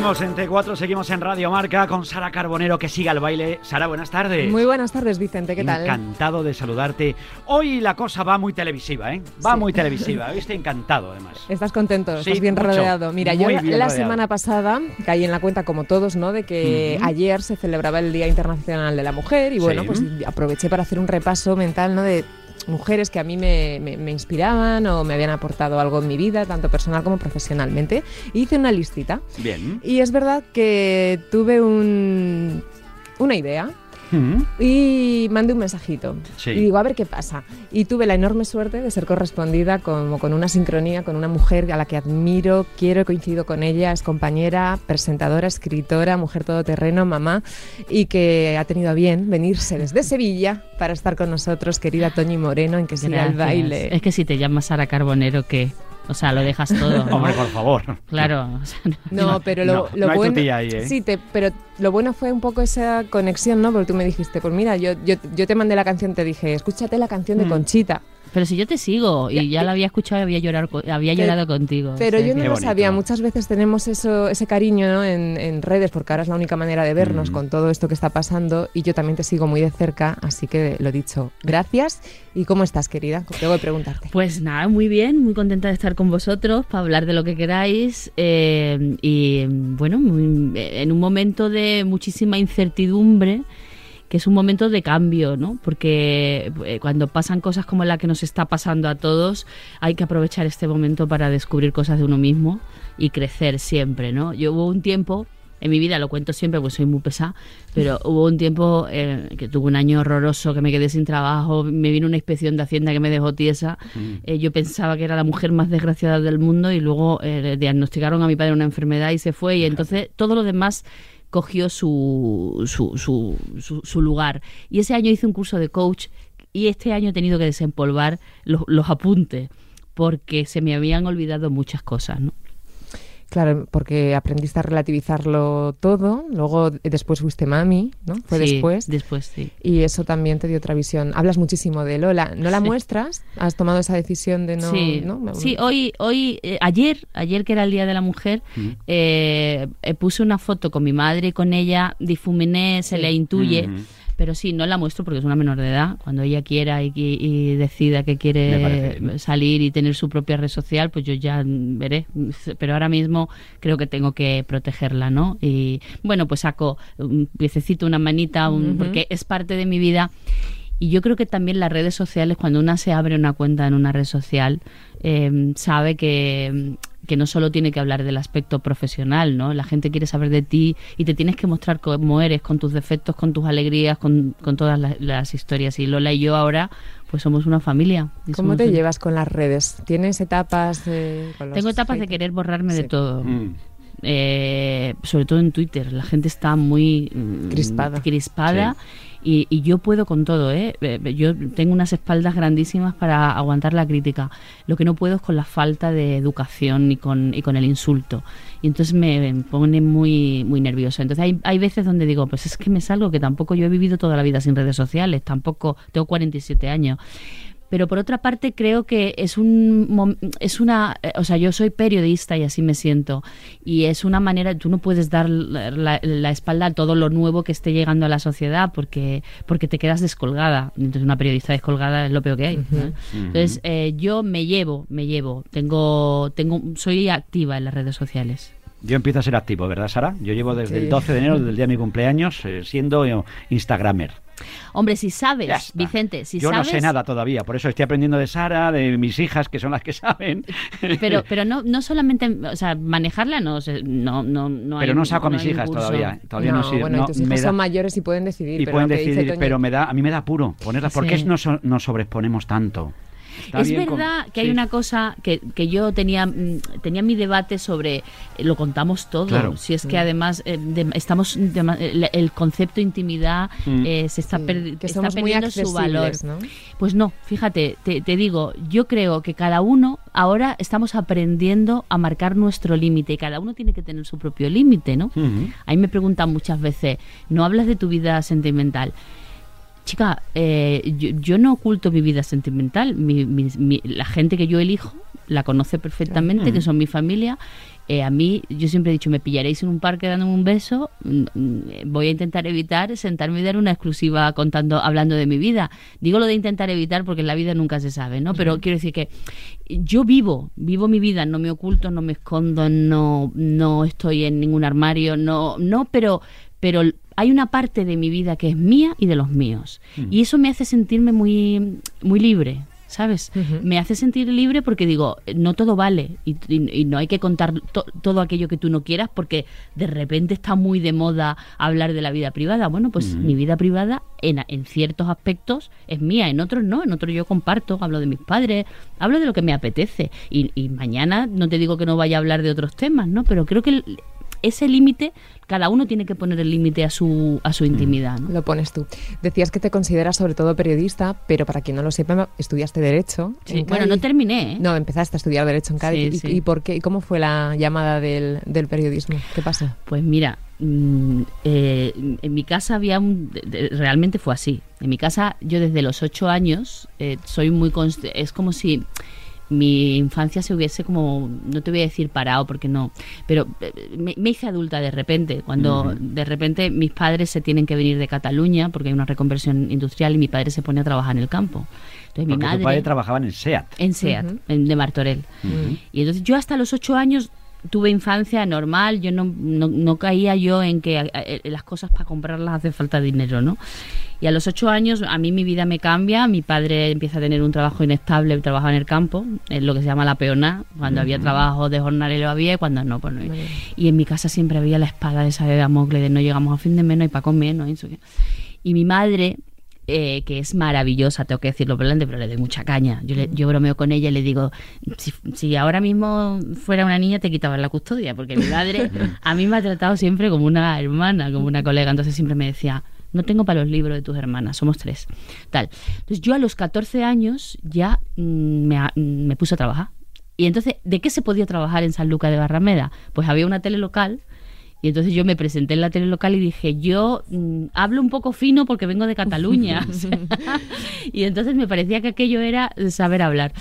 Seguimos en T4, seguimos en Radio Marca con Sara Carbonero, que siga el baile. Sara, buenas tardes. Muy buenas tardes, Vicente, ¿qué tal? Encantado de saludarte. Hoy la cosa va muy televisiva, ¿eh? Va muy televisiva. Estoy encantado, además. ¿Estás contento? Sí, ¿Estás bien mucho. rodeado? Mira, yo la, semana pasada caí en la cuenta, como todos, ¿no? De que ayer se celebraba el Día Internacional de la Mujer y bueno, Sí. pues aproveché para hacer un repaso mental, ¿no? De mujeres que a mí me, me- me inspiraban o me habían aportado algo en mi vida, tanto personal como profesionalmente. Y hice una listita. Bien. Y es verdad que tuve un, una idea Mm. y mandé un mensajito. Sí. Y digo, a ver qué pasa. Y tuve la enorme suerte de ser correspondida como con una sincronía con una mujer a la que admiro, quiero, he coincidido con ella, es compañera, presentadora, escritora, mujer todoterreno, mamá, y que ha tenido a bien venirse desde Sevilla para estar con nosotros, querida Toñi Moreno, en que siga el baile. Es que si te llamas Sara Carbonero, ¿qué? O sea, lo dejas todo. ¿no? Hombre, por favor. Claro. o sea, no- No, pero lo, no, bueno. ahí, ¿eh? Sí, te- pero lo bueno fue un poco esa conexión, ¿no? Porque tú me dijiste, pues mira, yo, yo, yo te mandé la canción, te dije, escúchate la canción de Mm. Conchita. Pero si yo te sigo y ya la había escuchado y había, llorado, co- había llorado contigo. Pero yo no lo bonito. sabía. Muchas veces tenemos eso, ese cariño ¿no? en, en redes, porque ahora es la única manera de vernos Mm. con todo esto que está pasando. Y yo también te sigo muy de cerca, así que lo dicho, gracias. ¿Y cómo estás, querida? Tengo que preguntarte. Pues nada, muy bien, muy contenta de estar con vosotros para hablar de lo que queráis. eh, y bueno, muy- en un momento de muchísima incertidumbre, que es un momento de cambio, ¿no? Porque eh, cuando pasan cosas como la que nos está pasando a todos, hay que aprovechar este momento para descubrir cosas de uno mismo y crecer siempre, ¿no? Yo hubo un tiempo en mi vida, lo cuento siempre porque soy muy pesada, pero hubo un tiempo eh, que tuve un año horroroso, que me quedé sin trabajo, me vino una inspección de Hacienda que me dejó tiesa. Eh, yo pensaba que era la mujer más desgraciada del mundo y luego eh, le diagnosticaron a mi padre una enfermedad y se fue y entonces todo lo demás cogió su, su, su, su- lugar. Y ese año hice un curso de coach y este año he tenido que desempolvar los, los apuntes porque se me habían olvidado muchas cosas, ¿no? Claro, porque aprendiste a relativizarlo todo, luego eh, después fuiste mami, ¿no? Fue Sí, después. Después, sí. Y eso también te dio otra visión. Hablas muchísimo de Lola. ¿No la Sí. muestras? ¿Has tomado esa decisión de no...? sí, ¿no? Me- sí, hoy, hoy eh, ayer, ayer que era el Día de la Mujer, eh, eh, puse una foto con mi madre y con ella, difuminé, se Sí. le intuye. Pero sí, no la muestro porque es una menor de edad. Cuando ella quiera y, y- y decida que quiere salir y tener su propia red social, pues yo ya veré. Pero ahora mismo creo que tengo que protegerla, ¿no? Y bueno, pues saco un piececito, una manita, un- porque es parte de mi vida. Y yo creo que también las redes sociales, cuando una se abre una cuenta en una red social, eh, sabe que, que no solo tiene que hablar del aspecto profesional, ¿no? La gente quiere saber de ti y te tienes que mostrar cómo eres, con tus defectos, con tus alegrías, con, con todas las, las historias. Y Lola y yo ahora, pues somos una familia. ¿Cómo te un- llevas con las redes? ¿Tienes etapas eh, con los Tengo etapas de querer borrarme de todo. Mm. Eh, sobre todo en Twitter. La gente está muy mm, Crispada. crispada y, y yo puedo con todo. ¿eh? Yo tengo unas espaldas grandísimas para aguantar la crítica. Lo que no puedo es con la falta de educación y con, y con el insulto. Y entonces me pone muy, muy nerviosa. Entonces hay, hay veces donde digo, pues es que me salgo, que tampoco yo he vivido toda la vida sin redes sociales, tampoco tengo 47 años pero por otra parte creo que es un es una eh, o sea yo soy periodista y así me siento y es una manera tú no puedes dar la, la- la espalda a todo lo nuevo que esté llegando a la sociedad porque porque te quedas descolgada entonces una periodista descolgada es lo peor que hay ¿no? entonces eh, yo me llevo me llevo tengo tengo soy activa en las redes sociales Yo empiezo a ser activo, ¿verdad, Sara? Yo llevo desde Sí. el 12 de enero, del día de mi cumpleaños, eh, siendo eh, Instagramer. Hombre si sabes. Vicente si Yo sabes no sé nada todavía, por eso estoy aprendiendo de Sara, de mis hijas, que son las que saben. pero pero no no solamente o sea manejarla no sé, no no no hay Pero no saco a no mis hijas curso. todavía. Todavía no, no, sé. bueno, no, y tus hijas da- son mayores y pueden decidir. y pero pueden decidir, pero me da, a mí me da apuro ponerlas. ¿Por qué Sí. nos, nos sobreexponemos tanto? Está es bien con- verdad que sí. hay una cosa que, que yo tenía mm, tenía mi debate sobre eh, lo contamos todo. Claro. Si es que además eh, de- estamos el, concepto intimidad Mm. eh, se está, Sí, perdi- que está somos muy perdiendo su valor. Pues no, fíjate, te, te digo, yo creo que cada uno ahora estamos aprendiendo a marcar nuestro límite y cada uno tiene que tener su propio límite, ¿no? A mí me preguntan muchas veces, ¿no hablas de tu vida sentimental? Chica, eh, yo, yo no oculto mi vida sentimental. Mi- mi- mi- la gente que yo elijo la conoce perfectamente, que son mi familia. Eh, a mí, yo siempre he dicho, me pillaréis en un parque dándome un beso. mm, mm, Voy a intentar evitar sentarme y dar una exclusiva contando, hablando de mi vida. Digo lo de intentar evitar porque en la vida nunca se sabe, ¿no? Pero quiero decir que yo vivo, vivo mi vida, no me oculto, no me escondo, no, no estoy en ningún armario, no, no, pero, pero hay una parte de mi vida que es mía y de los míos. Y eso me hace sentirme muy, muy libre. ¿Sabes? Me hace sentir libre porque digo, no todo vale y, y- y no hay que contar to- todo aquello que tú no quieras porque de repente está muy de moda hablar de la vida privada. Bueno, pues mi vida privada en, en ciertos aspectos es mía, en otros no, en otros yo comparto, hablo de mis padres, hablo de lo que me apetece. Y, y mañana no te digo que no vaya a hablar de otros temas, ¿no? Pero creo que el- ese límite, cada uno tiene que poner el límite a su, a su intimidad, ¿no? Lo pones tú. Decías que te consideras sobre todo periodista, pero para quien no lo sepa, estudiaste Derecho. Sí, en Bueno, no terminé, ¿eh? No, empezaste a estudiar Derecho en Cádiz. Sí, ¿Y, sí. y por qué? ¿Y cómo fue la llamada del, del periodismo? ¿Qué pasó? Pues mira, mm, eh, en mi casa había un... de- de- realmente fue así. En mi casa yo desde los ocho años eh, soy muy... Es como si mi infancia se hubiese como... No te voy a decir parado porque no. Pero eh, me, me hice adulta de repente. Cuando de repente mis padres se tienen que venir de Cataluña porque hay una reconversión industrial y mi padre se pone a trabajar en el campo. Entonces mi Porque madre... tu padre trabajaba en el SEAT. En SEAT, en- de Martorell. Y entonces yo hasta los ocho años tuve infancia normal, yo no, no, no caía yo en que eh, eh, las cosas para comprarlas hace falta dinero, ¿no? Y a los ocho años a mí mi vida me cambia, mi padre empieza a tener un trabajo inestable, trabajaba en el campo, en lo que se llama la peona, cuando había trabajo de jornalero había y cuando no, pues no. Vale. Y en mi casa siempre había la espada esa de Damocles de no llegamos a fin de mes, no hay para comer, no Y mi madre, eh, que es maravillosa, tengo que decirlo por delante, pero le doy mucha caña. Yo, le- yo bromeo con ella y le digo, si, si ahora mismo fuera una niña te quitaban la custodia, porque mi madre a mí me ha tratado siempre como una hermana, como una colega, entonces siempre me decía, no tengo para los libros de tus hermanas, somos tres. Tal. Entonces yo a los 14 años ya mm, me, mm, me puse a trabajar. Y entonces, ¿de qué se podía trabajar en San Lucas de Barrameda? Pues había una tele local y entonces yo me presenté en la tele local y dije, yo mm, hablo un poco fino porque vengo de Cataluña. O sea, y entonces me parecía que aquello era saber hablar.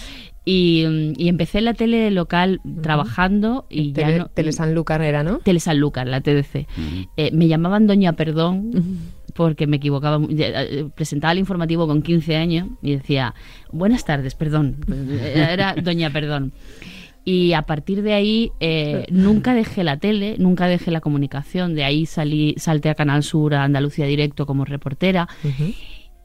Y, mm, y empecé en la tele local trabajando y ya Tele, no... Tele Sanlúcar era, ¿no? Tele Sanlúcar, la TDC. Eh, me llamaban Doña Perdón porque me equivocaba. mu- eh, Presentaba el informativo con 15 años y decía, buenas tardes, perdón. Era Doña Perdón. Y a partir de ahí eh, nunca dejé la tele, nunca dejé la comunicación. De ahí salí, salté a Canal Sur, a Andalucía Directo como reportera.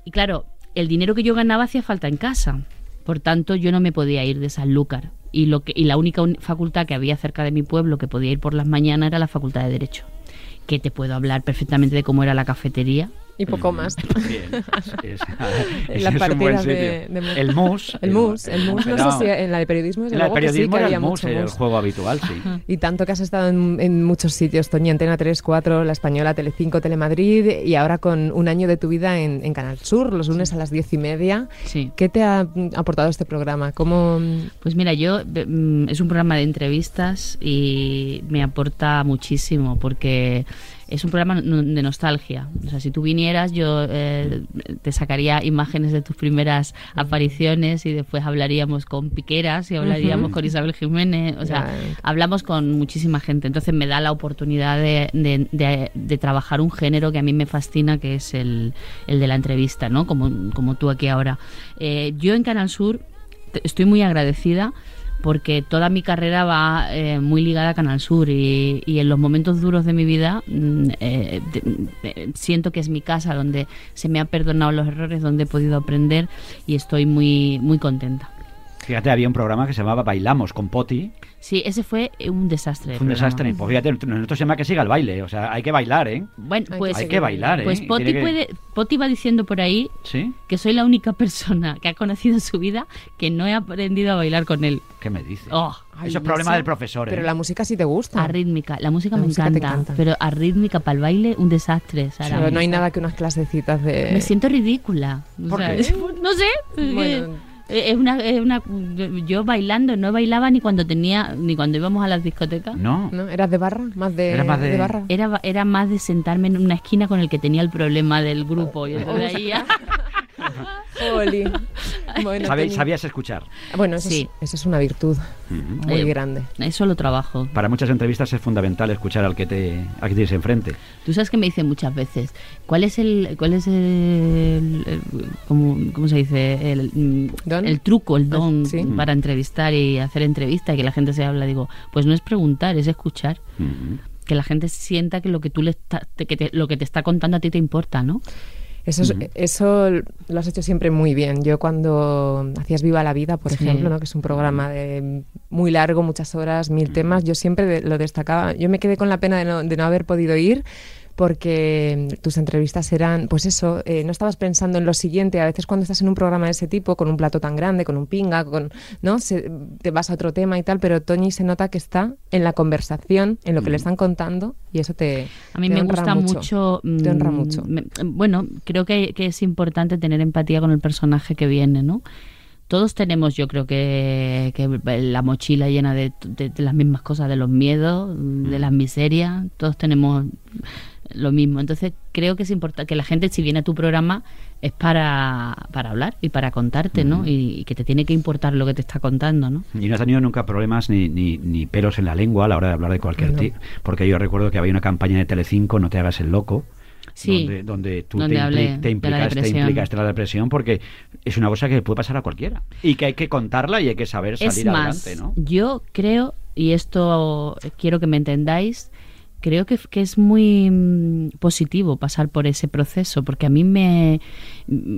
Y claro, el dinero que yo ganaba hacía falta en casa. Por tanto, yo no me podía ir de Sanlúcar. Y, lo que, y la única facultad que había cerca de mi pueblo que podía ir por las mañanas era la Facultad de Derecho. Que te puedo hablar perfectamente de cómo era la cafetería. Y poco más. Bien, es- es- es de- de El mus. El mus, el mus, no sé si en la de periodismo, En el que sí periodismo que había el mus, mucho era el juego habitual, sí. Y tanto que has estado en, en muchos sitios, Toñi, Antena 3, 4, La Española, Telecinco, Telemadrid y ahora con un año de tu vida en, en Canal Sur, los lunes a las diez y media. Sí. ¿Qué te ha mm, aportado este programa? ¿Cómo, mm, Pues mira, yo mm, es un programa de entrevistas y me aporta muchísimo porque es un programa de nostalgia. O sea, si tú vinieras, yo eh, te sacaría imágenes de tus primeras apariciones y después hablaríamos con Piqueras y hablaríamos con Isabel Jiménez. O sea, hablamos con muchísima gente. Entonces me da la oportunidad de, de- de- de trabajar un género que a mí me fascina, que es el, el de la entrevista, ¿no? Como, como tú aquí ahora. Eh, yo en Canal Sur estoy muy agradecida porque toda mi carrera va eh, muy ligada a Canal Sur y, en los momentos duros de mi vida mm, eh, siento que es mi casa donde se me han perdonado los errores, donde he podido aprender y estoy muy muy contenta. Fíjate, había un programa que se llamaba Bailamos con Poti. Sí, ese fue un desastre. de Fue un desastre. Pues fíjate, nosotros se llama que siga el baile. O sea, hay que bailar, ¿eh? Bueno, Hay pues, Hay que bailar, ¿eh? pues Poti, que- puede, Poti va diciendo por ahí ¿Sí? que soy la única persona que ha conocido en su vida que no he aprendido a bailar con él. ¿Qué me dices? Oh, Ay, Eso es problema esa- del profesor, ¿eh? Pero la música sí te gusta. arrítmica. La música La me música encanta, encanta. pero arrítmica para el baile, un desastre, Sara. Pero no hay nada que unas clasecitas de... Me siento ridícula. O ¿Por sea, qué? No sé. Bueno. Que Es una, es una, yo bailando no bailaba ni cuando tenía ni cuando íbamos a las discotecas. No. ¿No? ¿Eras de barra? ¿Más de, Eras más de- barra? Era, era más de sentarme en una esquina con el que tenía el problema del grupo. Y Bueno, Sabe- sabías escuchar. Bueno, eso, Sí. es, eso es una virtud muy Eh, grande. Eso lo trabajo. Para muchas entrevistas es fundamental escuchar al que te al que tienes enfrente. Tú sabes que me dicen muchas veces, ¿cuál es el, cuál es el, el- cómo, cómo se dice, el, mm, ¿Don? el truco, el don Ah, sí. para entrevistar y hacer entrevista y que la gente se habla? Digo, pues no es preguntar, es escuchar. Ujú. Que la gente sienta que lo que tú le está- te- que te- lo que te está contando a ti te importa, ¿no? Eso, es- eso lo has hecho siempre muy bien. Yo cuando hacías Viva la Vida, por Sí. ejemplo, ¿no? que es un programa de muy largo, muchas horas, mil temas, yo siempre de- lo destacaba. Yo me quedé con la pena de no, de no haber podido ir porque tus entrevistas eran, pues eso, eh, no estabas pensando en lo siguiente. A veces cuando estás en un programa de ese tipo, con un plato tan grande, con un pinga, con, ¿no? Se- te vas a otro tema y tal, pero Toñi se nota que está en la conversación, en lo que le están contando y eso te A mí te me honra gusta mucho. Te honra mm, mucho. me- bueno, creo que, que es importante tener empatía con el personaje que viene, ¿no? Todos tenemos, yo creo que, que la mochila llena de, de- de las mismas cosas, de los miedos, de las miserias. Todos tenemos lo mismo. Entonces, creo que es importante que la gente, si viene a tu programa, es para, para hablar y para contarte, ¿no? Y, y que te tiene que importar lo que te está contando, ¿no? Y no has tenido nunca problemas ni, ni, ni pelos en la lengua a la hora de hablar de cualquier No. tipo. Porque yo recuerdo que había una campaña de Telecinco, No te hagas el loco. Sí, donde, donde tú donde te, impli- de te implicas, te depresión. implicas en la depresión porque es una cosa que puede pasar a cualquiera y que hay que contarla y hay que saber salir es más, adelante, ¿no? yo creo, y esto quiero que me entendáis, creo que, que es muy mm, positivo pasar por ese proceso, porque a mí me,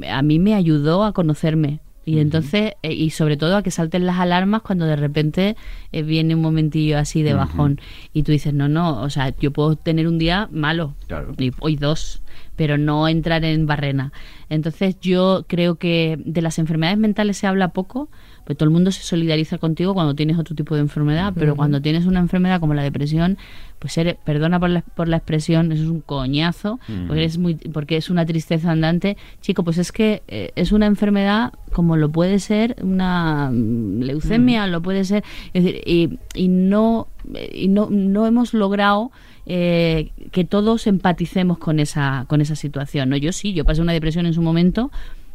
a mí me ayudó a conocerme. Y entonces, eh, y sobre todo a que salten las alarmas cuando de repente eh, viene un momentillo así de bajón. Y tú dices, no, no, o sea, yo puedo tener un día malo, Claro. y hoy dos, pero no entrar en barrena. Entonces yo creo que de las enfermedades mentales se habla poco, pues todo el mundo se solidariza contigo cuando tienes otro tipo de enfermedad, pero cuando tienes una enfermedad como la depresión, pues eres, perdona por la, por la expresión, eso es un coñazo, porque, es muy, porque es una tristeza andante. Chico, pues es que eh, es una enfermedad como lo puede ser una mm, leucemia, lo puede ser, es decir, y, y no, y no, no hemos logrado eh, que todos empaticemos con esa, con esa situación. ¿no? Yo sí, yo pasé una depresión en su momento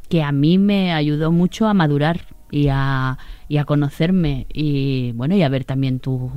que a mí me ayudó mucho a madurar y a, y a conocerme y bueno, y a ver también tu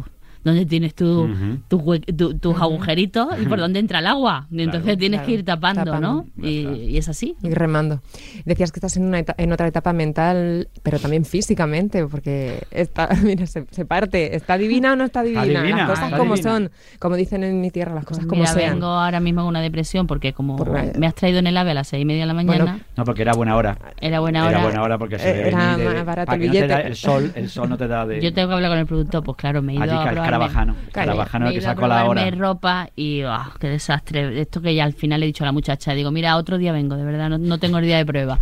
dónde tienes tu, tus hue- tu- tus agujeritos y por dónde entra el agua. Y entonces Claro. tienes Claro, que ir tapando, ¿no? Y, es así. Y remando. Decías que estás en, una en otra etapa mental, pero también físicamente, porque está, mira, se, se parte. ¿Está divina o no está divina? las cosas como divina. son, como dicen en mi tierra, las cosas como mira, sean. vengo ahora mismo con una depresión porque como Por me has traído en el ave a las seis y media de la mañana, Bueno, No, porque era buena hora. era buena hora. Era buena hora porque se Eh, era venir de- más barato para el que no te da billete. el sol, el sol no te da de Yo tengo que hablar con el productor, pues claro, me he ido allí a probarme- Carabajano, Carabajano que sacó la hora. ropa y ah, qué desastre. Esto que ya al final he dicho a la muchacha, digo, mira, otro día vengo, de verdad, no, no tengo el día de prueba.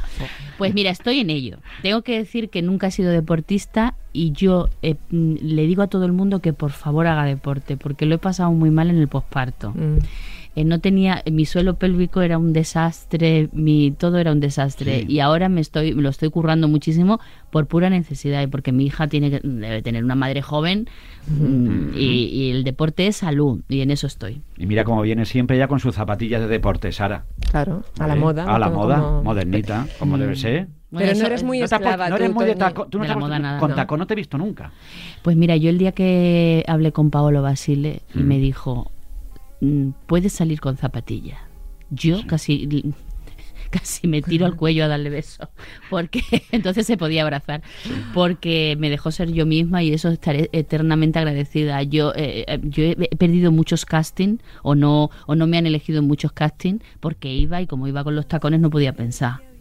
Pues mira, estoy en ello. Tengo que decir que nunca he sido deportista y yo eh, mm, le digo a todo el mundo que por favor haga deporte, porque lo he pasado muy mal en el posparto. Mm. Eh, no tenía mi suelo pélvico era un desastre mi todo era un desastre Sí. y ahora me estoy me lo estoy currando muchísimo por pura necesidad y porque mi hija tiene que debe tener una madre joven mm, y, y el deporte es salud y en eso estoy Y mira cómo viene siempre ya con sus zapatillas de deporte, Sara. Claro, a la ¿Eh? moda. A la moda, como- modernita, como debe ser. Bueno, Pero no eres muy No esclava no eres tú, muy de taco, tú no De te moda nada, con no. tacón no te he visto nunca. pues mira yo el día que hablé con Paolo Basile y Mm. me dijo mm, puedes salir con zapatillas yo casi casi me tiro al cuello a darle besos porque entonces se podía abrazar porque me dejó ser yo misma y eso estaré eternamente agradecida. Yo eh, eh, yo he perdido muchos casting o no o no me han elegido en muchos casting porque iba y como iba con los tacones no podía pensar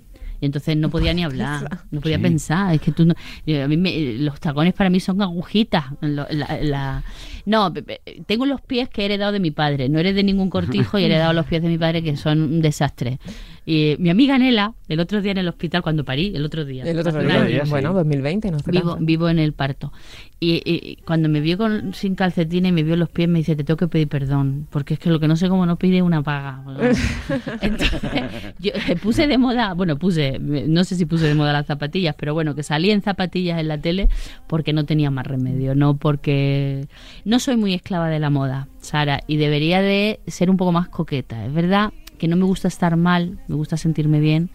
Y entonces no podía ni hablar, no podía Sí. pensar. Es que tú no, yo- a mí me- los tacones para mí son agujitas. Lo- la- la- no, pe- pe- tengo los pies que he heredado de mi padre. No eres de ningún cortijo y he heredado los pies de mi padre que son un desastre. Y mi amiga Nela, el otro día en el hospital, cuando parí, el otro día. El otro día, sí. bueno, 2020, no vivo, vivo en el parto. Y, y- y cuando me vio con, sin calcetines y me vio los pies, me dice, te tengo que pedir perdón, porque es que lo que no sé cómo no pide una paga. Entonces, yo eh, puse de moda, bueno, puse, no sé si puse de moda las zapatillas, pero bueno, que salí en zapatillas en la tele porque no tenía más remedio, no porque... No soy muy esclava de la moda, Sara, y debería de ser un poco más coqueta. Es verdad que no me gusta estar mal, me gusta sentirme bien,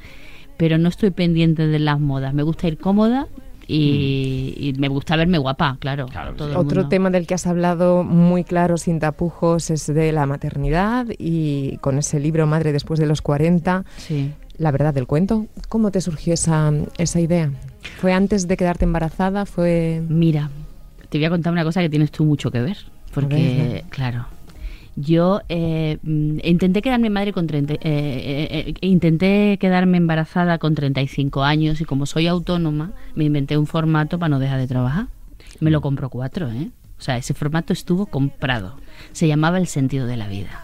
pero no estoy pendiente de las modas. Me gusta ir cómoda y, y me gusta verme guapa, claro. Claro que todo sí. el Otro mundo. tema del que has hablado muy claro, sin tapujos, es de la maternidad y con ese libro Madre después de los 40, Sí. la verdad del cuento. ¿Cómo te surgió esa, esa idea? ¿Fue antes de quedarte embarazada? ¿Fue...? Mira, te voy a contar una cosa que tienes tú mucho que ver. Porque, ver, claro, yo eh, intenté quedarme madre con 30, eh, eh, eh, intenté quedarme embarazada con 35 años y como soy autónoma, me inventé un formato para no dejar de trabajar. Me lo compró cuatro, ¿eh? O sea, ese formato estuvo comprado. Se llamaba El sentido de la vida.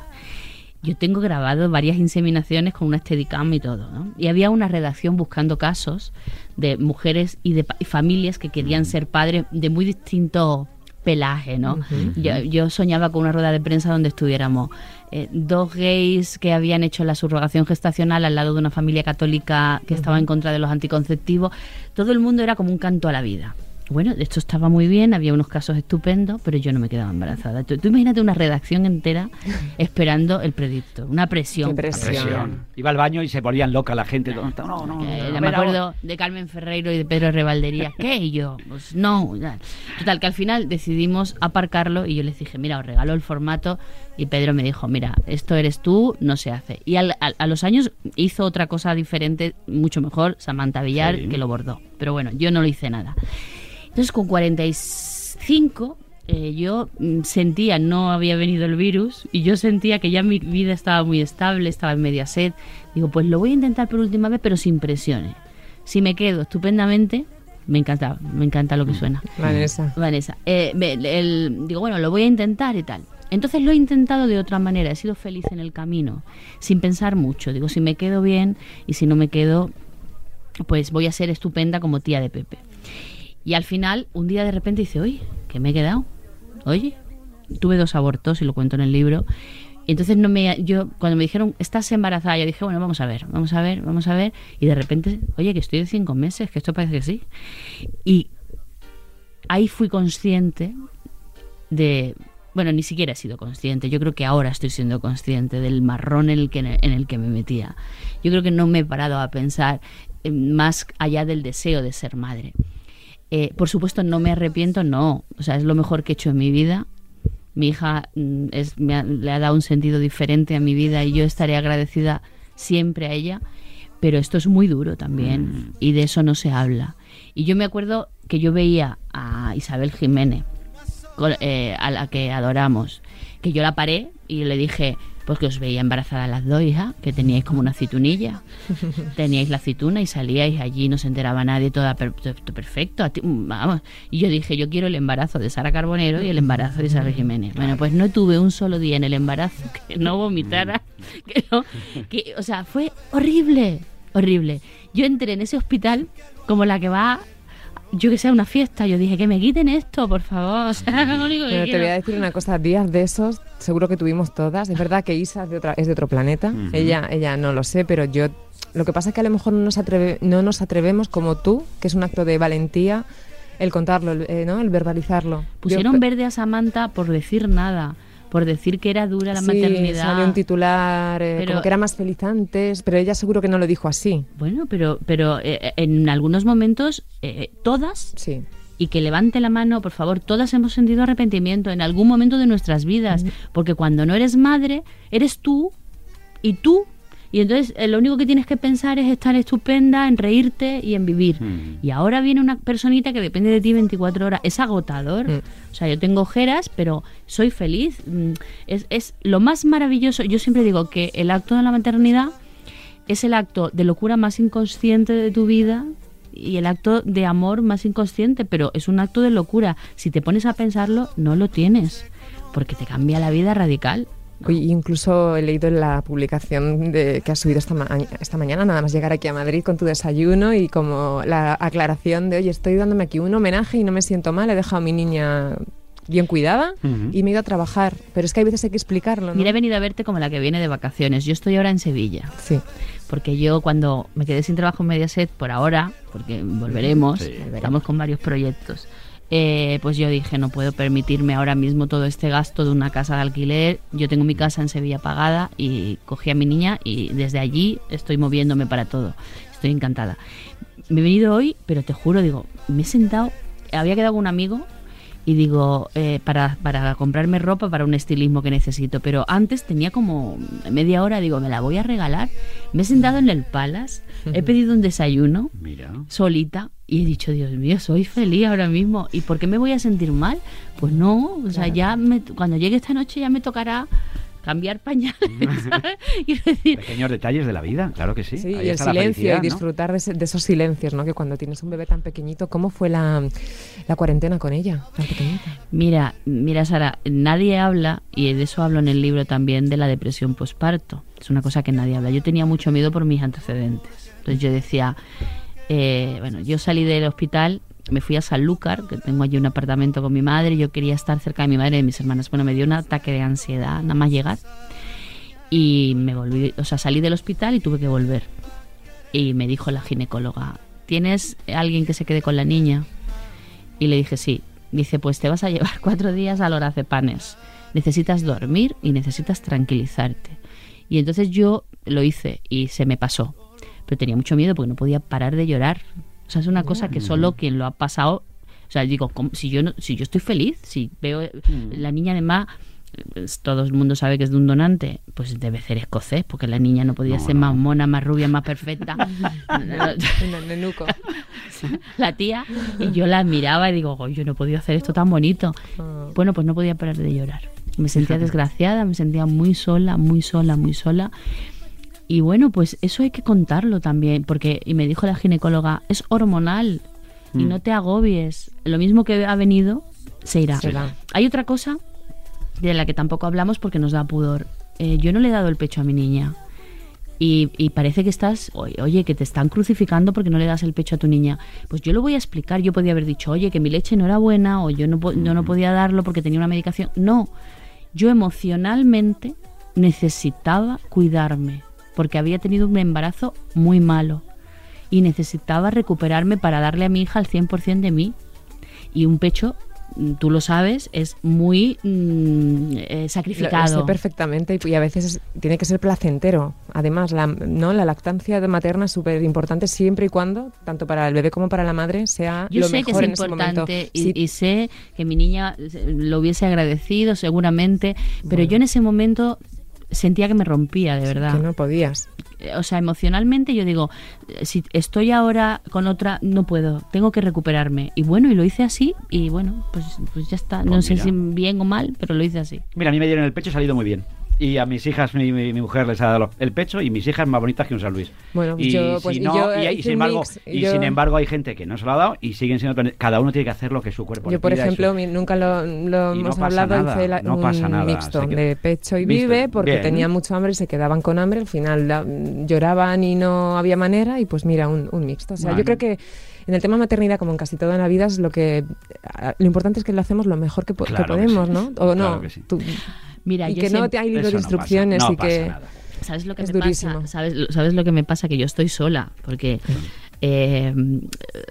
Yo tengo grabado varias inseminaciones con una Steadicam y todo, ¿no? Y había una redacción buscando casos de mujeres y de y familias que querían ser padres de muy distinto pelaje, ¿no? yo, yo soñaba con una rueda de prensa donde estuviéramos eh, dos gays que habían hecho la subrogación gestacional al lado de una familia católica que estaba en contra de los anticonceptivos. Todo el mundo era como un canto a la vida. Bueno, esto estaba muy bien, había unos casos estupendos, pero yo no me quedaba embarazada. Tú, tú imagínate una redacción entera esperando el predicto, una presión. Qué presión. Presión. Iba al baño y se volvían loca la gente. No, no, no. Eh, a me ahora. acuerdo de Carmen Ferreiro y de Pedro Revaldería. ¿Qué? Y yo, pues no. ya. Total, que al final decidimos aparcarlo y yo les dije, mira, os regalo el formato. Y Pedro me dijo, mira, esto eres tú, no se hace. Y al- al- a los años hizo otra cosa diferente, mucho mejor, Samantha Villar, Sí. que lo bordó. Pero bueno, yo no lo hice nada. Entonces, con 45, eh, yo mm, sentía, no había venido el virus, y yo sentía que ya mi vida estaba muy estable, estaba en media sed. Digo, pues lo voy a intentar por última vez, pero sin presiones. Si me quedo estupendamente, me encanta, me encanta lo que suena. Vanessa. Vanessa, eh, el- digo, bueno, lo voy a intentar y tal. Entonces lo he intentado de otra manera, he sido feliz en el camino, sin pensar mucho. Digo, si me quedo bien y si no me quedo, pues voy a ser estupenda como tía de Pepe. Y al final, un día de repente dice, oye, que me he quedado. Oye, tuve dos abortos y lo cuento en el libro. Y entonces no me, yo cuando me dijeron estás embarazada, yo dije bueno vamos a ver, vamos a ver, vamos a ver y de repente oye que estoy de cinco meses, que esto parece que sí. Y ahí fui consciente de bueno ni siquiera he sido consciente, yo creo que ahora estoy siendo consciente del marrón en el que en el que me metía. Yo creo que no me he parado a pensar eh, más allá del deseo de ser madre. Eh, por supuesto, no me arrepiento, no. O sea, es lo mejor que he hecho en mi vida. Mi hija mm, es, me ha- le ha dado un sentido diferente a mi vida y yo estaré agradecida siempre a ella. Pero esto es muy duro también y de eso no se habla. Y yo me acuerdo que yo veía a Isabel Jiménez, con- eh, a la que adoramos, que yo la paré y le dije, pues que os veía embarazada las dos, hija, que teníais como una aceitunilla. Teníais la aceituna y salíais allí, no se enteraba nadie, toda per- to- perfecto. mm, Vamos. Y yo dije, yo quiero el embarazo de Sara Carbonero y el embarazo de Isabel Jiménez. Bueno, pues no tuve un solo día en el embarazo que no vomitara, que no, que, o sea, fue horrible, horrible. Yo entré en ese hospital como la que va yo que sé, a una fiesta, yo dije que me quiten esto, por favor. O sea, Pero te voy a decir una cosa, días de esos seguro que tuvimos todas. Es verdad que Isa es de, otra, es de otro planeta, ella, ella no lo sé, pero yo... Lo que pasa es que a lo mejor no nos, atreve, no nos atrevemos como tú, que es un acto de valentía, el contarlo, el, eh, ¿no? el verbalizarlo. Pusieron Yo- verde a Samantha por decir nada, por decir que era dura la sí, maternidad. salió un titular, eh, Pero- como que era más feliz antes, pero ella seguro que no lo dijo así. Bueno, pero, pero eh, en algunos momentos, eh, todas, Sí. Y que levante la mano, por favor, todas hemos sentido arrepentimiento en algún momento de nuestras vidas, porque cuando no eres madre, eres tú y tú. Y entonces eh, lo único que tienes que pensar es estar estupenda, en reírte y en vivir. Mm. Y ahora viene una personita que depende de ti 24 horas. Es agotador. Mm. O sea, yo tengo ojeras, pero soy feliz. Mm, Es, es lo más maravilloso. Yo siempre digo que el acto de la maternidad es el acto de locura más inconsciente de tu vida y el acto de amor más inconsciente, pero es un acto de locura. Si te pones a pensarlo, no lo tienes, porque te cambia la vida radical. Oye, incluso he leído en la publicación de, que has subido esta, ma- esta mañana, nada más llegar aquí a Madrid con tu desayuno y como la aclaración de, oye, estoy dándome aquí un homenaje y no me siento mal, he dejado a mi niña bien cuidada y me he ido a trabajar. Pero es que hay veces hay que explicarlo, ¿no? Mira, he venido a verte como la que viene de vacaciones. Yo estoy ahora en Sevilla. Sí. porque yo cuando me quedé sin trabajo en Mediaset por ahora, porque volveremos, Sí. estamos con varios proyectos, eh, pues yo dije, no puedo permitirme ahora mismo todo este gasto de una casa de alquiler. Yo tengo mi casa en Sevilla pagada y cogí a mi niña y desde allí estoy moviéndome para todo. Estoy encantada. Me he venido hoy, pero te juro, digo, me he sentado, había quedado con un amigo y digo, eh, para, para comprarme ropa para un estilismo que necesito. Pero antes tenía como media hora, digo, me la voy a regalar. Me he sentado en el Palace, he pedido un desayuno Mira. solita y he dicho, Dios mío, soy feliz ahora mismo. ¿Y por qué me voy a sentir mal? Pues no, o sea, ya me, cuando llegue esta noche ya me tocará cambiar pañales, decir, Pequeños detalles de la vida, claro que sí. Sí, Ahí y el silencio y ¿no? disfrutar de, ese- de esos silencios, ¿no? Que cuando tienes un bebé tan pequeñito, ¿cómo fue la, la cuarentena con ella, tan pequeñita? Mira, mira Sara, nadie habla, y de eso hablo en el libro también, de la depresión posparto. Es una cosa que nadie habla. Yo tenía mucho miedo por mis antecedentes. Entonces yo decía, eh, bueno, yo salí del hospital, me fui a Sanlúcar, que tengo allí un apartamento con mi madre, yo quería estar cerca de mi madre y de mis hermanas. Bueno, me dio un ataque de ansiedad, nada más llegar. Y me volví, o sea, salí del hospital y tuve que volver. Y me dijo la ginecóloga, ¿tienes alguien que se quede con la niña? Y le dije, sí. Dice, pues te vas a llevar cuatro días al Horacepanes. Necesitas dormir y necesitas tranquilizarte. Y entonces yo lo hice y se me pasó. Pero tenía mucho miedo porque no podía parar de llorar. O sea, es una cosa que solo quien lo ha pasado... O sea, digo, si yo, no, si yo estoy feliz, si veo la niña además... pues, todo el mundo sabe que es de un donante, pues debe ser escocés, porque la niña no podía No, ser no. más mona, más rubia, más perfecta. La tía y yo la miraba y digo, "Joder, yo no podía hacer esto tan bonito. Ah. Bueno, pues no podía parar de llorar. Me sentía desgraciada, me sentía muy sola, muy sola, muy sola. Y bueno, pues eso hay que contarlo también, porque y me dijo la ginecóloga, es hormonal y Mm. no te agobies. Lo mismo que ha venido se irá. Se. Hay otra cosa de la que tampoco hablamos porque nos da pudor. Eh, yo no le he dado el pecho a mi niña. Y, y parece que estás, oye, que te están crucificando porque no le das el pecho a tu niña. Pues yo lo voy a explicar. Yo podía haber dicho, oye, que mi leche no era buena o yo no, no, no podía darlo porque tenía una medicación. No, yo emocionalmente necesitaba cuidarme porque había tenido un embarazo muy malo y necesitaba recuperarme para darle a mi hija el 100% de mí. Y un pecho, mm, tú lo sabes, es muy mm, eh, Lo- lo sacrificado. sé perfectamente y, y a veces es- tiene que ser placentero. Además, la, ¿no? la lactancia de materna es súper importante siempre y cuando, tanto para el bebé como para la madre, sea Yo lo sé que mejor es en importante y, Sí, y sé que mi niña eh, lo hubiese agradecido seguramente, pero yo en ese momento sentía que me rompía, de verdad. que no podías. Eh, O sea, emocionalmente yo digo, eh, si estoy ahora con otra, no puedo, tengo que recuperarme. Y bueno, y lo hice así y bueno, pues, pues ya está. no Pues sé si bien o mal, pero lo hice así. Mira, a mí me dieron el pecho y ha salido muy bien. Y a mis hijas, mi, mi- mi mujer les ha dado el pecho y mis hijas más bonitas que un San Luis. Bueno, y, yo- pues, si y no- yo, y, eh, hay- hice sin embargo, mix, y yo- sin embargo hay gente que no se lo ha dado y siguen siendo cada uno tiene que hacer lo que su cuerpo Yo, por ejemplo, mi- nunca lo, lo no hemos pasa hablado, nada, hice la- no un mixto queda- de pecho y vive porque bien. tenía mucho hambre y se quedaban con hambre. Al final la- lloraban y no había manera y pues mira, un, un mixto. O sea, Bueno. yo creo que en el tema maternidad, como en casi todo en la vida, es lo que... a- Lo importante es que lo hacemos lo mejor que, po- que Claro que podemos, sí. ¿no? O Claro no. que sí. Tú- Mira, y yo que no te hay libro de no pasa, instrucciones no y pasa que... nada. ¿Sabes lo que Es me durísimo. pasa? ¿Sabes, lo- ¿Sabes lo que me pasa? Que yo estoy sola, porque eh,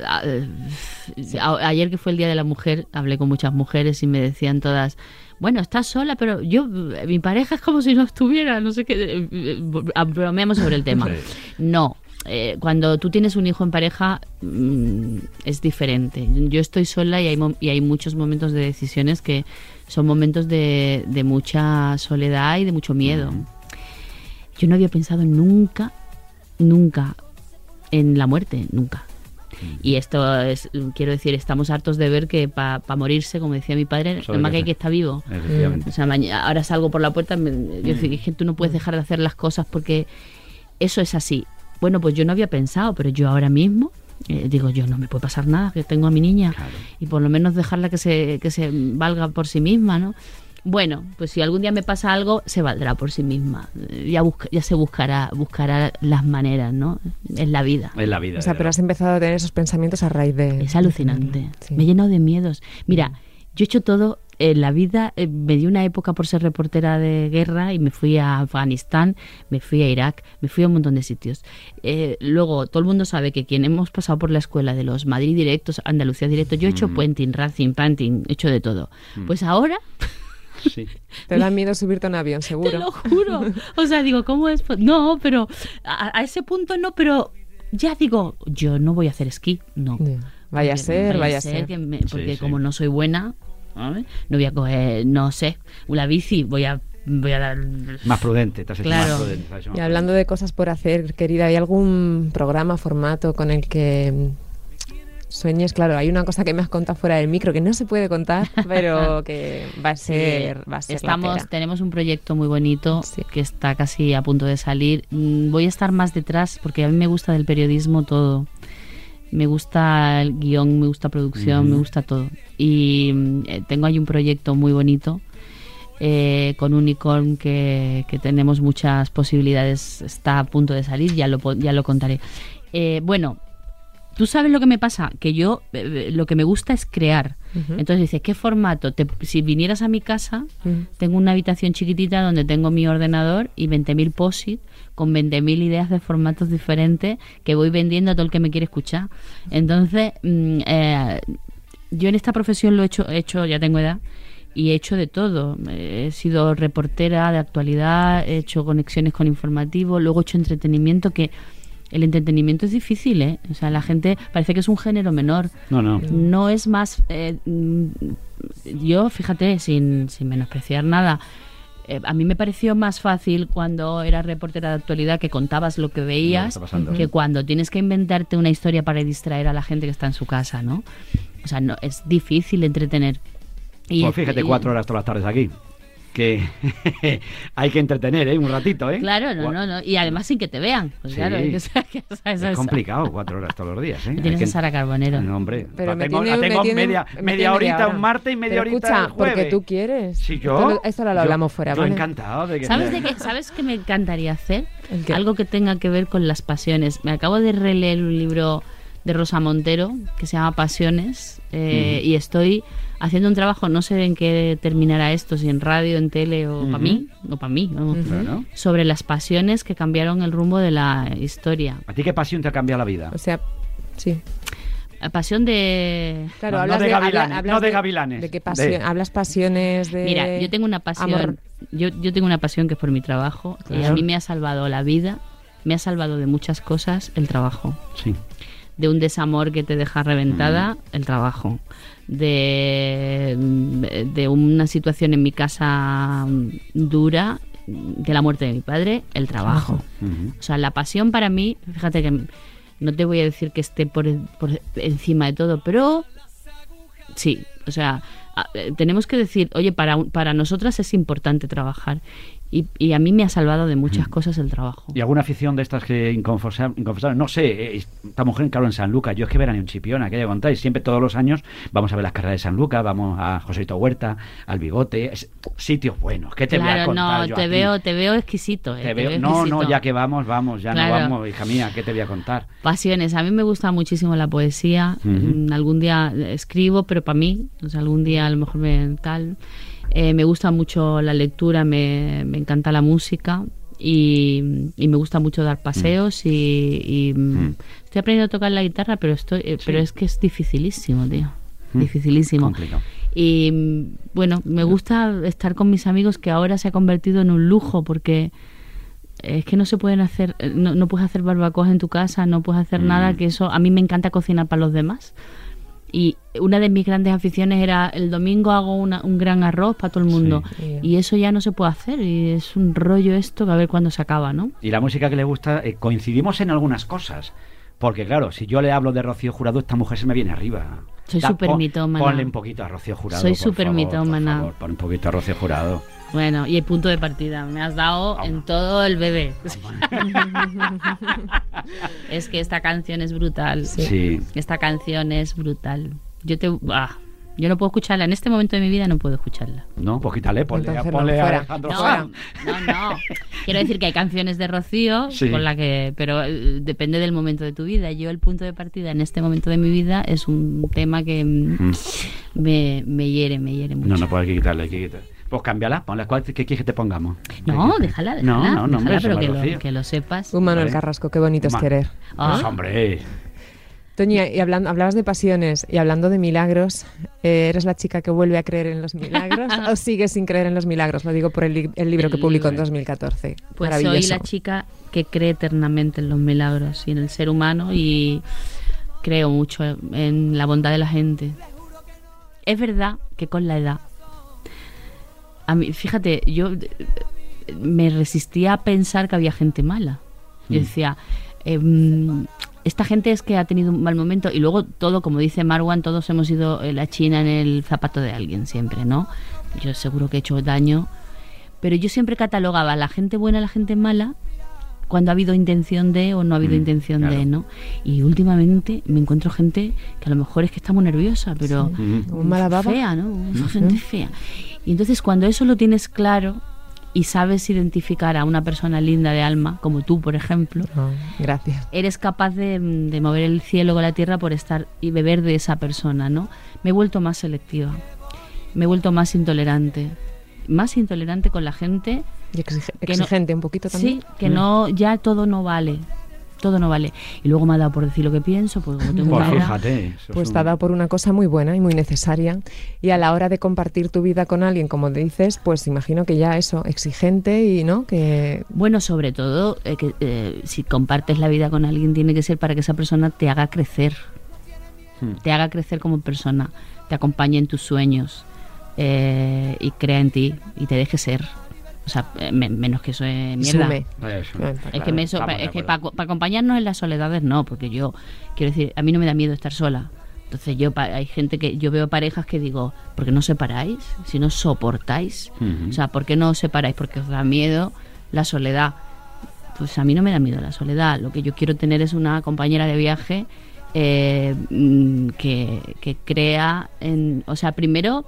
a- a- ayer que fue el Día de la Mujer, hablé con muchas mujeres y me decían todas, bueno, estás sola, pero yo, mi pareja es como si no estuviera, no sé qué, eh, eh, bromeamos sobre el tema. Sí. No. Eh, cuando tú tienes un hijo en pareja mm, es diferente. Yo estoy sola y hay, y hay muchos momentos de decisiones que son momentos de, de mucha soledad y de mucho miedo. Yo no había pensado nunca, nunca en la muerte, nunca. Y esto es, quiero decir, estamos hartos de ver que para morirse, como decía mi padre, el más que hay que estar vivo. O sea, maña- ahora salgo por la puerta, me- yo Mm. que tú no puedes dejar de hacer las cosas porque eso es así. Bueno, pues yo no había pensado, pero yo ahora mismo eh, digo, yo no me puede pasar nada, que tengo a mi niña Claro. y por lo menos dejarla que se, que se valga por sí misma, ¿no? Bueno, pues si algún día me pasa algo, se valdrá por sí misma. Ya, busca- ya se buscará, buscará las maneras, ¿no? Es la vida. Es la vida. O sea, pero has empezado a tener esos pensamientos a raíz de... Es alucinante. Sí. Me he llenado de miedos. Mira, yo he hecho todo en la vida. eh, me di una época por ser reportera de guerra y me fui a Afganistán, me fui a Irak, me fui a un montón de sitios. Eh, luego, todo el mundo sabe que quien hemos pasado por la escuela de los Madrid directos, Andalucía directos, yo he hecho puenting, racing, panting, he hecho de todo. Pues ahora, Sí. Te da miedo subirte a un avión, seguro. te lo juro. O sea, digo, ¿cómo es? No, pero a, a ese punto no, pero ya digo, yo no voy a hacer esquí, no. Ya. Vaya a ser, vaya a ser. que me- Sí, porque sí. como no soy buena, no voy a coger, no sé, una bici, voy a, voy a dar... Más prudente, te has hecho Claro. más prudente. te has hecho más Y hablando de cosas por hacer, querida, ¿hay algún programa, formato con el que sueñes? Claro, hay una cosa que me has contado fuera del micro que no se puede contar, pero que va a ser, va a ser la Estamos, tenemos un proyecto muy bonito Sí. que está casi a punto de salir. Mm, Voy a estar más detrás porque a mí me gusta del periodismo todo. Me gusta el guion, me gusta producción, me gusta todo. Y mm, eh, tengo ahí un proyecto muy bonito eh, con Unicorn que, que tenemos muchas posibilidades. Está a punto de salir, ya lo, ya lo contaré. Eh, bueno, ¿tú sabes lo que me pasa? Que yo eh, eh, lo que me gusta es crear. Entonces dices, ¿qué formato? Te- si vinieras a mi casa, tengo una habitación chiquitita donde tengo mi ordenador y 20.000 POSIT con 20.000 ideas de formatos diferentes que voy vendiendo a todo el que me quiere escuchar. Entonces, mm, eh, yo en esta profesión lo he hecho, he hecho, ya tengo edad, y he hecho de todo. He sido reportera de actualidad, he hecho conexiones con informativos, luego he hecho entretenimiento que... El entretenimiento es difícil, ¿eh? O sea, la gente parece que es un género menor No, no. no es más eh, mm, yo fíjate sin, sin menospreciar nada eh, a mí me pareció más fácil cuando era reportera de actualidad que contabas lo que veías que cuando tienes que inventarte una historia para distraer a la gente que está en su casa no o sea no es difícil entretener y, Pues fíjate, y- cuatro horas todas las tardes aquí. Que hay que entretener, ¿eh? Un ratito, ¿eh? claro no no no y además sin que te vean pues Sí. claro es, que- o sea, que- o sea, Es eso- complicado, cuatro horas todos los días, ¿eh? Tienes que- a Sara Carbonero. No, hombre. Pero la me tengo, tiene- la me tengo tiene- media, me media horita un martes y media Pero horita escucha, el jueves. porque tú quieres. Sí, yo. Esto, lo- esto lo yo- hablamos fuera, Yo ¿vale? encantado de que ¿Sabes de qué? ¿Sabes qué me encantaría hacer? Algo que tenga que ver con las pasiones. Me acabo de releer un libro de Rosa Montero que se llama Pasiones eh, y estoy haciendo un trabajo, no sé en qué terminará esto, si en radio, en tele o para Ujú. mí, o para mí, vamos, Bueno, sobre las pasiones que cambiaron el rumbo de la historia. ¿A ti qué pasión te ha cambiado la vida? O sea, sí. La pasión de... Claro, No, no hablas de de, habla- gavilanes, hablas no de gavilanes, ¿De qué de- pasión? Hablas pasiones de. Mira, yo tengo una pasión. amor. Yo, yo tengo una pasión que es por mi trabajo y a Claro. mí me ha salvado la vida, me ha salvado de muchas cosas el trabajo. Sí. de un desamor que te deja reventada, el trabajo. De, de una situación en mi casa dura, de la muerte de mi padre, el trabajo. O sea, la pasión para mí, fíjate que no te voy a decir que esté por, por encima de todo, pero sí, o sea, tenemos que decir, oye, para, un- para nosotras es importante trabajar. Y, y a mí me ha salvado de muchas cosas el trabajo. ¿Y alguna afición de estas que inconfesa- inconfesable? No sé, eh, esta mujer, claro, en San Lucas, yo es que verán en Chipiona, que ya contáis, siempre todos los años vamos a ver las carreras de San Lucas, vamos a Joséito Huerta, al Bigote, es- sitios buenos, ¿qué te voy a claro, contar no, yo te veo, te veo exquisito. eh, Te te veo- veo no, no, exquisito. ya que vamos, vamos, ya Claro. no vamos, hija mía, ¿qué te voy a contar? Pasiones. A mí me gusta muchísimo la poesía. Ujú. Mm, Algún día escribo, pero para mí. O sea, algún día lo mejor me tal. Eh, me gusta mucho la lectura, me, me encanta la música y, y me gusta mucho dar paseos y, y, mm, Mm. estoy aprendiendo a tocar la guitarra, pero estoy, eh, pero es que es dificilísimo, tío. Mm. Dificilísimo. Complicado. Y mm, bueno, me gusta estar con mis amigos que ahora se ha convertido en un lujo porque es que no se pueden hacer, eh, no, no puedes hacer barbacoas en tu casa, no puedes hacer Mm. nada, que eso, a mí me encanta cocinar para los demás. Y una de mis grandes aficiones era el domingo hago una- un gran arroz para todo el mundo. Sí. Y eso ya no se puede hacer y es un rollo esto que a ver cuándo se acaba, ¿no? Y la música que le gusta, eh, coincidimos en algunas cosas. Porque claro, si yo le hablo de Rocío Jurado, esta mujer se me viene arriba. Soy súper mitómana. Ponle un poquito a Rocío Jurado. Soy súper mitómana. por favor, Pon un poquito a Rocío Jurado. Bueno, y el punto de partida. Me has dado en todo el bebé. es que esta canción es brutal. Sí. Esta canción es brutal. Yo te. ah, yo no puedo escucharla. En este momento de mi vida no puedo escucharla. No, pues quítale, ponle, Entonces no, a fuera. Alejandro No, no, no. Quiero decir que hay canciones de Rocío Sí. con la que, pero eh, depende del momento de tu vida. Yo el punto de partida en este momento de mi vida es un tema que mm, Mm. me, me hiere, me hiere mucho. No, no puedes quitarle, hay que quitarle. Pues cámbiala, ponle. ¿Cuál, ¿Qué quieres que te pongamos? No, ¿Qué- qué- déjala, déjala. No, no, no, hombre, déjala, eso pero me que lo, que lo sepas. Un Manuel Hombre. Carrasco, qué bonito es querer. Ah. Pues, hombre. Toña, y hablando, hablabas de pasiones y hablando de milagros, eh, ¿eres la chica que vuelve a creer en los milagros o sigues sin creer en los milagros? Lo digo por el, li- el libro que publicó en libro. 2014. Pues soy la chica que cree eternamente en los milagros y en el ser humano y creo mucho en la bondad de la gente. Es verdad que con la edad, a mí, fíjate, yo eh, me resistía a pensar que había gente mala. Yo Mm. decía, em, esta gente es que ha tenido un mal momento y luego todo, como dice Marwan, todos hemos ido eh, la china en el zapato de alguien siempre, ¿no? Yo seguro que he hecho daño, pero yo siempre catalogaba a la gente buena y la gente mala cuando ha habido intención de o no ha habido Mm, intención claro. de, ¿no? Y últimamente me encuentro gente que a lo mejor es que está muy nerviosa, pero. Como mala baba. fea, ¿no? Gente fea. Y entonces cuando eso lo tienes claro y sabes identificar a una persona linda de alma, como tú, por ejemplo, No, gracias. eres capaz de, de mover el cielo con la tierra por estar y beber de esa persona, ¿no? Me he vuelto más selectiva, me he vuelto más intolerante, más intolerante con la gente, Y exige- Que no- exigente un poquito también. sí, que no, ya todo no vale, todo no vale. Y luego me ha dado por decir lo que pienso, pues como tengo Pues una fíjate. Pues te ha dado por una cosa muy buena y muy necesaria. Y a la hora de compartir tu vida con alguien, como dices, pues imagino que ya eso, exigente y no, que Bueno, sobre todo, eh, que eh, si compartes la vida con alguien, tiene que ser para que esa persona te haga crecer, Hmm. te haga crecer como persona, te acompañe en tus sueños eh, y crea en ti y te deje ser. O sea, eh, me- menos que eso es mierda. sume. Es que, me so- de es que para acompañarnos en las soledades no, porque yo quiero decir, a mí no me da miedo estar sola. Entonces yo pa- hay gente que yo veo parejas que digo, ¿por qué no separáis? Si no soportáis, o sea, ¿por qué no os separáis? Porque os da miedo la soledad. Pues a mí no me da miedo la soledad. Lo que yo quiero tener es una compañera de viaje eh, mm, que, que crea en, o sea, primero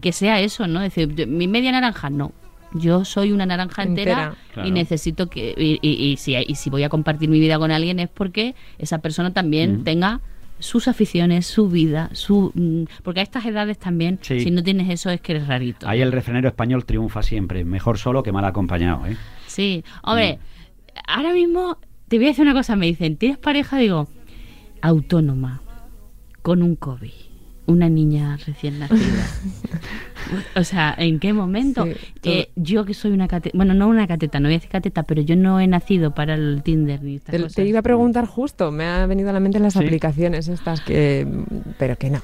que sea eso, ¿no? Es decir, mi media naranja, no. Yo soy una naranja entera, Entera. Claro. y necesito que y, y- y si, y si voy a compartir mi vida con alguien es porque esa persona también tenga sus aficiones, su vida, su mm, porque a estas edades también Sí. si no tienes eso es que eres rarito. Ahí el refrenero español triunfa siempre. Mejor solo que mal acompañado, ¿eh? Sí, hombre, ahora mismo te voy a decir una cosa, me dicen, ¿tienes pareja? Digo, autónoma, con un COVID, una niña recién nacida. o sea, ¿en qué momento? Sí. Eh, yo que soy una cateta, bueno, no una cateta, no voy a decir cateta, pero yo no he nacido para el Tinder ni estas Te, cosas. te iba a preguntar justo, me ha venido a la mente las Sí. aplicaciones estas que, pero que no.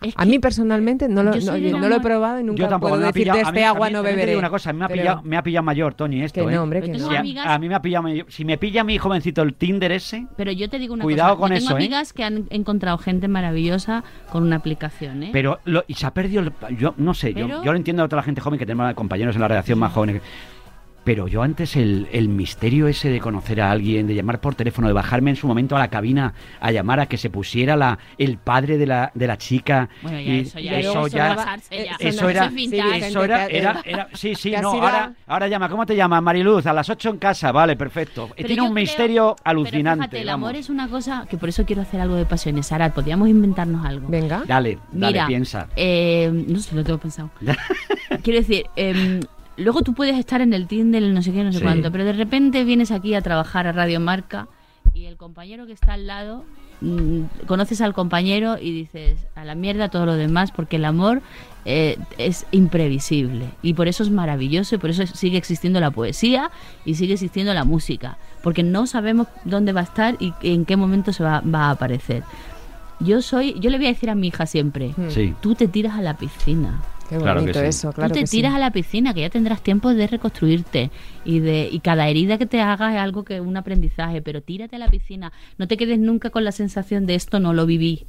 Es A mí personalmente no lo, no, del oye, no lo he probado y nunca Yo tampoco puedo me decirte pillado. a este mí- agua mí- no beberé. una cosa, a mí me ha, Pero- pillado, me ha pillado mayor, Tony, esto. Que no, hombre, Yo que tengo no. Si a, a mí me ha pillado mayor- Si me pilla mi jovencito el Tinder ese, Pero yo te digo una Cuidado cosa, con yo eso, tengo ¿eh? amigas que han encontrado gente maravillosa con una aplicación, ¿eh? pero lo- y se ha perdido. el- yo no sé, yo, Pero- yo lo entiendo a toda la gente joven que tenemos compañeros en la redacción más jóvenes. Pero yo antes el, el misterio ese de conocer a alguien, de llamar por teléfono, de bajarme en su momento a la cabina a llamar a que se pusiera la, el padre de la, de la chica. Bueno, ya y eso ya- eso eso ya- va. Eso era, eso era, era, era- sí, sí, no, ahora, ahora llama, ¿cómo te llamas? Mariluz, a las 8 en casa, vale, perfecto. Pero Tiene un creo- misterio pero alucinante. fíjate, el amor es una cosa que por eso quiero hacer algo de pasiones. Sara, podríamos inventarnos algo. Venga. Dale, dale, Mira, piensa. eh, no sé, lo tengo pensado. Quiero decir, em, luego tú puedes estar en el Tinder, no sé qué, no sé Sí. cuánto, pero de repente vienes aquí a trabajar a Radio Marca y el compañero que está al lado, mm, conoces al compañero y dices, a la mierda todo lo demás, porque el amor eh, es imprevisible y por eso es maravilloso y por eso sigue existiendo la poesía y sigue existiendo la música, porque no sabemos dónde va a estar y en qué momento se va, va a aparecer. Yo soy, yo le voy a decir a mi hija siempre. Sí. tú te tiras a la piscina. Qué Claro que bonito sí. eso, claro tú te que sí. tiras a la piscina, que ya tendrás tiempo de reconstruirte y de y cada herida que te hagas es algo que un aprendizaje, pero tírate a la piscina, no te quedes nunca con la sensación de esto no lo viví,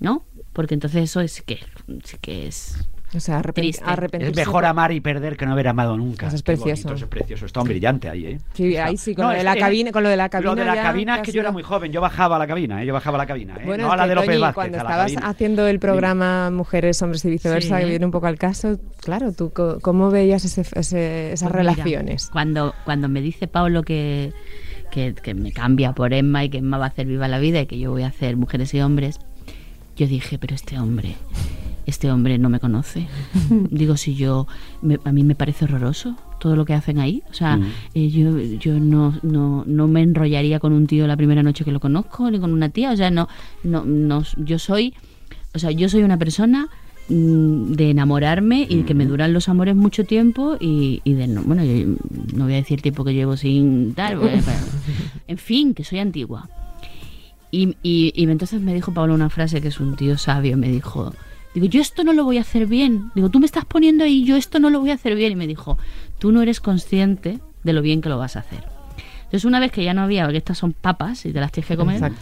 ¿no? porque entonces eso es que, sí que es... O sea, arrepen- Triste. arrepentirse. Es mejor amar y perder que no haber amado nunca. Eso es precioso. bonito, eso es precioso. Está un brillante ahí, ¿eh? Sí, ahí sí, con No, lo de la que- cabina, con lo de la cabina. Lo de la ya cabina te es que yo era muy joven, yo bajaba a la cabina, ¿eh? yo bajaba a la cabina. ¿eh? Bueno, no a la de López Toñi, Vázquez, cuando estabas cabina. haciendo el programa Mujeres, Hombres y Viceversa, Sí. que viene un poco al caso, claro, ¿tú cómo veías ese- ese- esas Pues mira, relaciones? cuando, cuando me dice Pablo que, que, que me cambia por Emma y que Emma va a hacer Viva la Vida y que yo voy a hacer Mujeres y Hombres, yo dije, pero este hombre, este hombre no me conoce. Digo, si yo, me- a mí me parece horroroso todo lo que hacen ahí. O sea, Mm. eh, yo, yo no, no, no me enrollaría con un tío la primera noche que lo conozco, ni con una tía. O sea, no, no, no yo soy, o sea, yo soy una persona mm, de enamorarme y que me duran los amores mucho tiempo y, y de no, bueno, yo no voy a decir tiempo que llevo sin tal, pero- en fin, que soy antigua. Y, y, y entonces me dijo Pablo una frase que es un tío sabio, me dijo, digo, yo esto no lo voy a hacer bien. Digo, tú me estás poniendo ahí, yo esto no lo voy a hacer bien. Y me dijo, tú no eres consciente de lo bien que lo vas a hacer. Entonces una vez que ya no había, porque estas son papas y te las tienes que comer,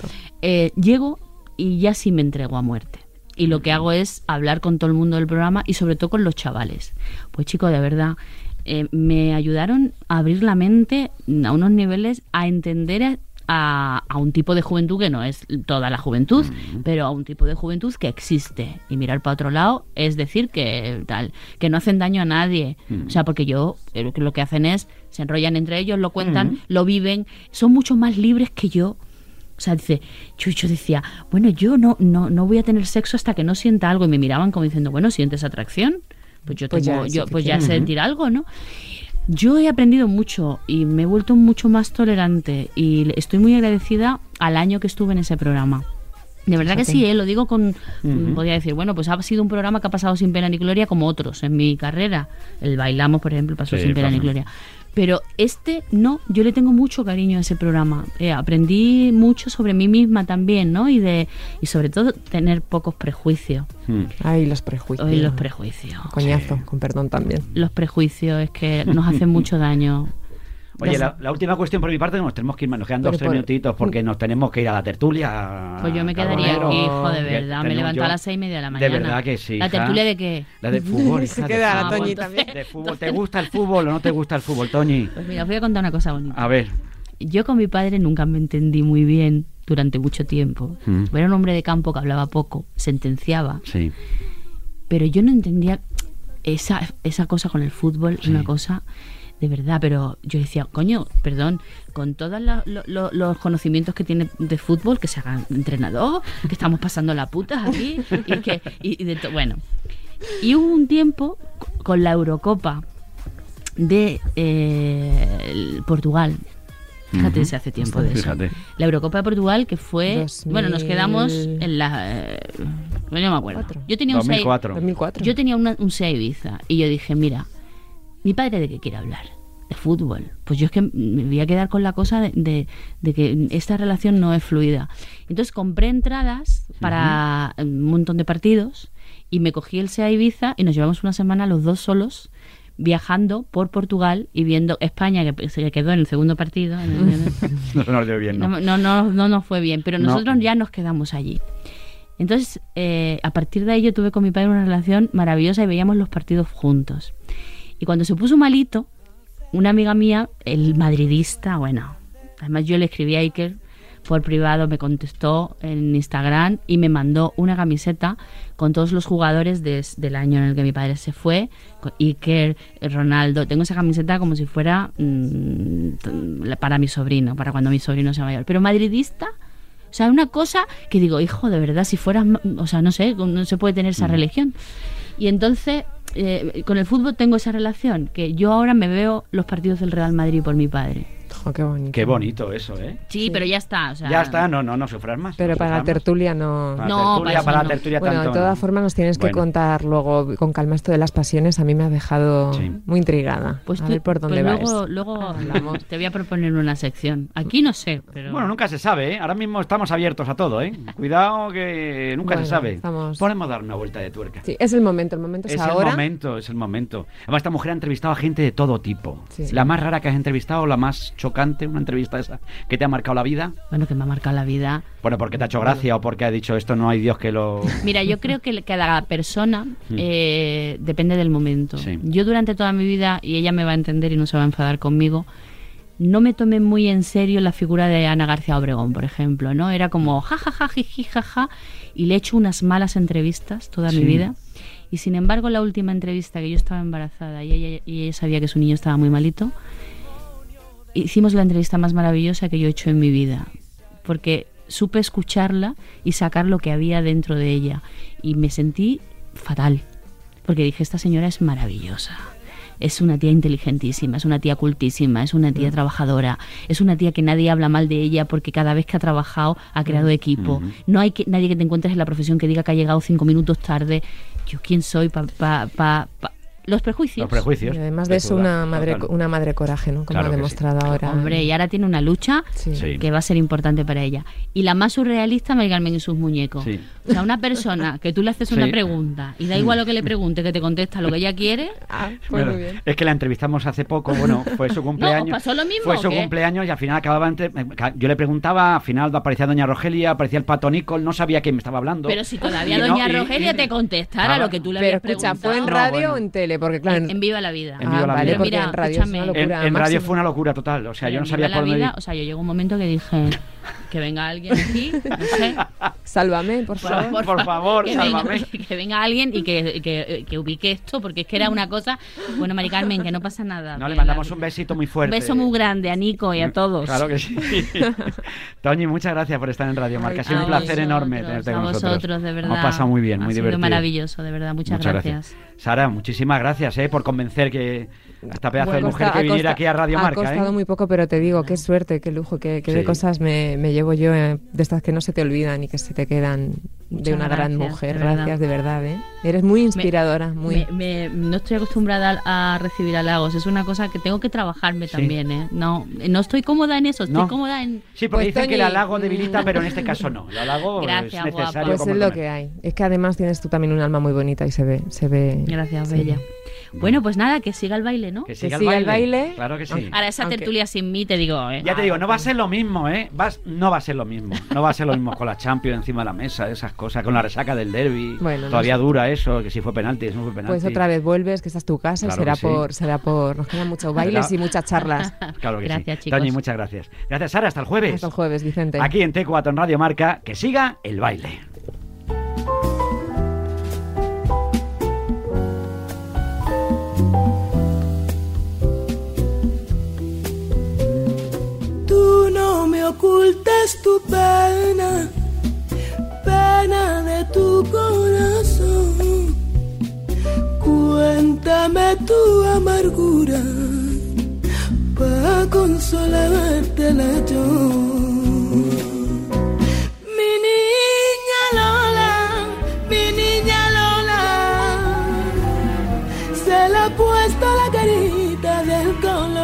eh, llego y ya sí me entrego a muerte. Y lo que hago es hablar con todo el mundo del programa y sobre todo con los chavales. Pues chicos, de verdad, eh, me ayudaron a abrir la mente a unos niveles, a entender a, a un tipo de juventud que no es toda la juventud, pero a un tipo de juventud que existe. Y mirar para otro lado es decir que tal, que no hacen daño a nadie. O sea, porque yo eh, que lo que hacen es se enrollan entre ellos, lo cuentan, lo viven, son mucho más libres que yo. O sea, dice, Chucho decía, bueno, yo no, no, no voy a tener sexo hasta que no sienta algo. Y me miraban como diciendo, bueno, ¿sientes atracción? Pues yo Pues ya tengo, es yo, pues ya sentir algo, ¿no? Yo he aprendido mucho y me he vuelto mucho más tolerante y le- estoy muy agradecida al año que estuve en ese programa. De verdad que sí, ¿eh? lo digo con... Podría decir, bueno, pues ha sido un programa que ha pasado sin pena ni gloria como otros en mi carrera. El Bailamos, por ejemplo, pasó Sí, sin pena ni gloria. Pero este no, yo le tengo mucho cariño a ese programa. Eh, aprendí mucho sobre mí misma también, ¿no? Y de y sobre todo tener pocos prejuicios. Mm. Ay, los prejuicios. Hoy los prejuicios. Coñazo, con perdón también. Los prejuicios es que nos hacen mucho daño. Oye, la, la última cuestión por mi parte, nos tenemos que ir, Pero dos, tres por- minutitos porque nos tenemos que ir a la tertulia. Pues yo me quedaría Carbonero. aquí, hijo, de Que verdad. Me levanto yo- a las seis y media de la De mañana. verdad que sí. ¿La hija. tertulia de qué? La de fútbol. Se hija, queda de la fútbol. Toñi también. De fútbol. ¿Te gusta el fútbol o no te gusta el fútbol, Toñi? Pues mira, os voy a contar una cosa bonita. A ver. Yo con mi padre nunca me entendí muy bien durante mucho tiempo. Mm. Era un hombre de campo que hablaba poco, sentenciaba, Sí. pero yo no entendía esa, esa cosa con el fútbol, Sí. una cosa de verdad, pero yo decía, coño, perdón, con todos la- lo- lo- los conocimientos que tiene de fútbol, que se haga entrenador, que estamos pasando la puta aquí, y que, y, y de to- bueno. Y hubo un tiempo con la Eurocopa de eh, Portugal. Fíjate, Ujú. se hace tiempo de eso. La Eurocopa de Portugal que fue, 2000. bueno, nos quedamos en la, eh, no me acuerdo. Yo tenía un seis- 2004. 2004. yo tenía una- un SEA Ibiza y yo dije, mira, mi padre de qué quiere hablar, de fútbol. Pues yo es que me voy a quedar con la cosa de, de- de que esta relación no es fluida. Entonces compré entradas para un montón de partidos y me cogí el SEA Ibiza y nos llevamos una semana los dos solos viajando por Portugal y viendo España que se quedó en el segundo partido. en el- No se nos dio bien, ¿no? no, no, no, no nos fue bien, pero No. nosotros ya nos quedamos allí. Entonces, eh, a partir de ahí yo tuve con mi padre una relación maravillosa y veíamos los partidos juntos. Y cuando se puso malito, una amiga mía, el madridista, bueno, además yo le escribí a Iker por privado, me contestó en Instagram y me mandó una camiseta con todos los jugadores del año en el que mi padre se fue, con Iker, Ronaldo. Tengo esa camiseta como si fuera mm, t- para mi sobrino, para cuando mi sobrino sea mayor. Pero madridista, o sea, una cosa que digo, hijo, de verdad, si fueras, o sea, no sé, no se puede tener esa religión. Y entonces, eh, con el fútbol tengo esa relación, que yo ahora me veo los partidos del Real Madrid por mi padre. Jo, qué bonito. Qué bonito eso, ¿eh? Sí, pero ya está. O sea, Ya está, no, no, no sufras más. Pero no para la tertulia no. Para No, tertulia, para eso para la no. tertulia Bueno, de tanto, todas formas nos tienes que contar luego con calma esto de las pasiones. A mí me ha dejado Sí. muy intrigada. Pues, a tú- ver por dónde pues va luego, esto. luego Hablamos. te voy a proponer una sección. Aquí no sé, pero... Bueno, nunca se sabe, ¿eh? Ahora mismo estamos abiertos a todo, ¿eh? Cuidado que nunca Bueno, se sabe. estamos- Podemos dar una vuelta de tuerca. Sí, es el momento, el momento es, Es ahora. el momento, es el momento. Además, esta mujer ha entrevistado a gente de todo tipo. Sí. La más rara que has entrevistado, la más chocante chocante, una entrevista esa que te ha marcado la vida? Bueno, que me ha marcado la vida. Bueno, porque te ha hecho gracia o porque ha dicho esto no hay Dios que lo... Mira, yo creo que cada persona eh, depende del momento. Sí. Yo durante toda mi vida, y ella me va a entender y no se va a enfadar conmigo, no me tomé muy en serio la figura de Ana García Obregón, por ejemplo, ¿no? Era como jajaja, jiji, jaja, y le he hecho unas malas entrevistas toda Sí. mi vida. Y sin embargo, la última entrevista que yo estaba embarazada y ella, y ella sabía que su niño estaba muy malito, hicimos la entrevista más maravillosa que yo he hecho en mi vida. Porque supe escucharla y sacar lo que había dentro de ella. Y me sentí fatal. Porque dije, esta señora es maravillosa. Es una tía inteligentísima, es una tía cultísima, es una tía trabajadora, es una tía que nadie habla mal de ella porque cada vez que ha trabajado ha creado equipo. No hay que, nadie que te encuentres en la profesión que diga que ha llegado cinco minutos tarde. Yo quién soy para pa, pa, pa- los prejuicios. Los prejuicios. Y además de eso, una madre, total. una madre coraje, ¿no? Como Claro ha sí. demostrado ahora. Hombre, y ahora tiene una lucha Sí. Que va a ser importante para ella. Y la más surrealista, Mari Carmen y sus muñecos. Sí. O sea, una persona que tú le haces una pregunta y da igual lo que le pregunte, que te contesta lo que ella quiere. Ah, pues Bueno, muy bien. es que la entrevistamos hace poco, bueno, fue su cumpleaños. pasó lo mismo Fue su cumpleaños y al final acababa entre- Yo le preguntaba, al final aparecía Doña Rogelia, aparecía el pato Nicol, no sabía quién me estaba hablando. Pero si todavía Y Doña Rogelia y- te contestara lo que tú le Pero habías escucha, preguntado. ¿fue en No, radio bueno. o en tele? Porque claro, En, en Viva la Vida. En Viva ah, la vale, Vida. Mira, en radio escúchame. locura. En, en radio fue una locura total. O sea, yo no sabía por dónde o sea, yo llegó un momento que dije que venga alguien aquí, no sé, Sálvame, por Por- favor. por favor, que venga, sálvame. que venga alguien y que, que, que ubique esto, porque es que era una cosa. Bueno, Mari Carmen, que no pasa nada. No, le mandamos la- un besito muy un fuerte. beso muy grande a Nico y a todos. Claro que sí. Toñi, muchas gracias por estar en Radio Marca. Ha sido A un placer vosotros, enorme tenerte con a nosotros. vosotros, de verdad. Muy bien, Ha muy sido divertido. maravilloso, de verdad. Muchas, gracias. Sara, muchísimas gracias eh, por convencer que a esta pedazo Bueno, de mujer costa- que ha viniera costa- aquí a Radio Ha Marca. costado ¿eh? muy poco, pero te digo, qué suerte, qué lujo, qué, qué de Sí. cosas me, me llevo yo eh, de estas que no se te olvidan y que se te quedan de Muchas una gran gracias, mujer. de. Gracias, de verdad, ¿eh? Eres muy inspiradora, muy... Me- me- no estoy acostumbrada a recibir halagos. Es una cosa que tengo que trabajarme Sí. también. ¿eh? No, no estoy cómoda en eso. Estoy No. cómoda en. Sí, porque Pues, dicen que el Toñi, halo debilita, mm. pero en este caso no. El halago Gracias, es necesario. guapa. Pues es lo que hay. Es que además tienes tú también un alma muy bonita y se ve, se ve. Gracias, Sí. Bella. Bueno, pues nada, que siga el baile, ¿no? Que siga, el, baile. baile. Claro que sí. Ahora esa Aunque- tertulia sin mí te digo, ¿eh? Ya te digo, no va a ser lo mismo, ¿eh? Vas, no va a ser lo mismo. No va a ser lo mismo con la Champions encima de la mesa, esas cosas, con la resaca del derby. Bueno, no Todavía sé. dura eso, que si fue penalti, si no fue penalti. Pues otra vez vuelves, que esta es tu casa Claro será sí. por, será por. Nos quedan muchos bailes y muchas charlas. Claro que Gracias, sí. chicos. Toñi, muchas gracias. Gracias, Sara. Hasta el jueves. Hasta el jueves, Vicente. Aquí en T4 en Radio Marca, que siga el baile. Ocultes tu pena, pena de tu corazón. Cuéntame tu amargura, para consolártela yo. Puesto la carita del color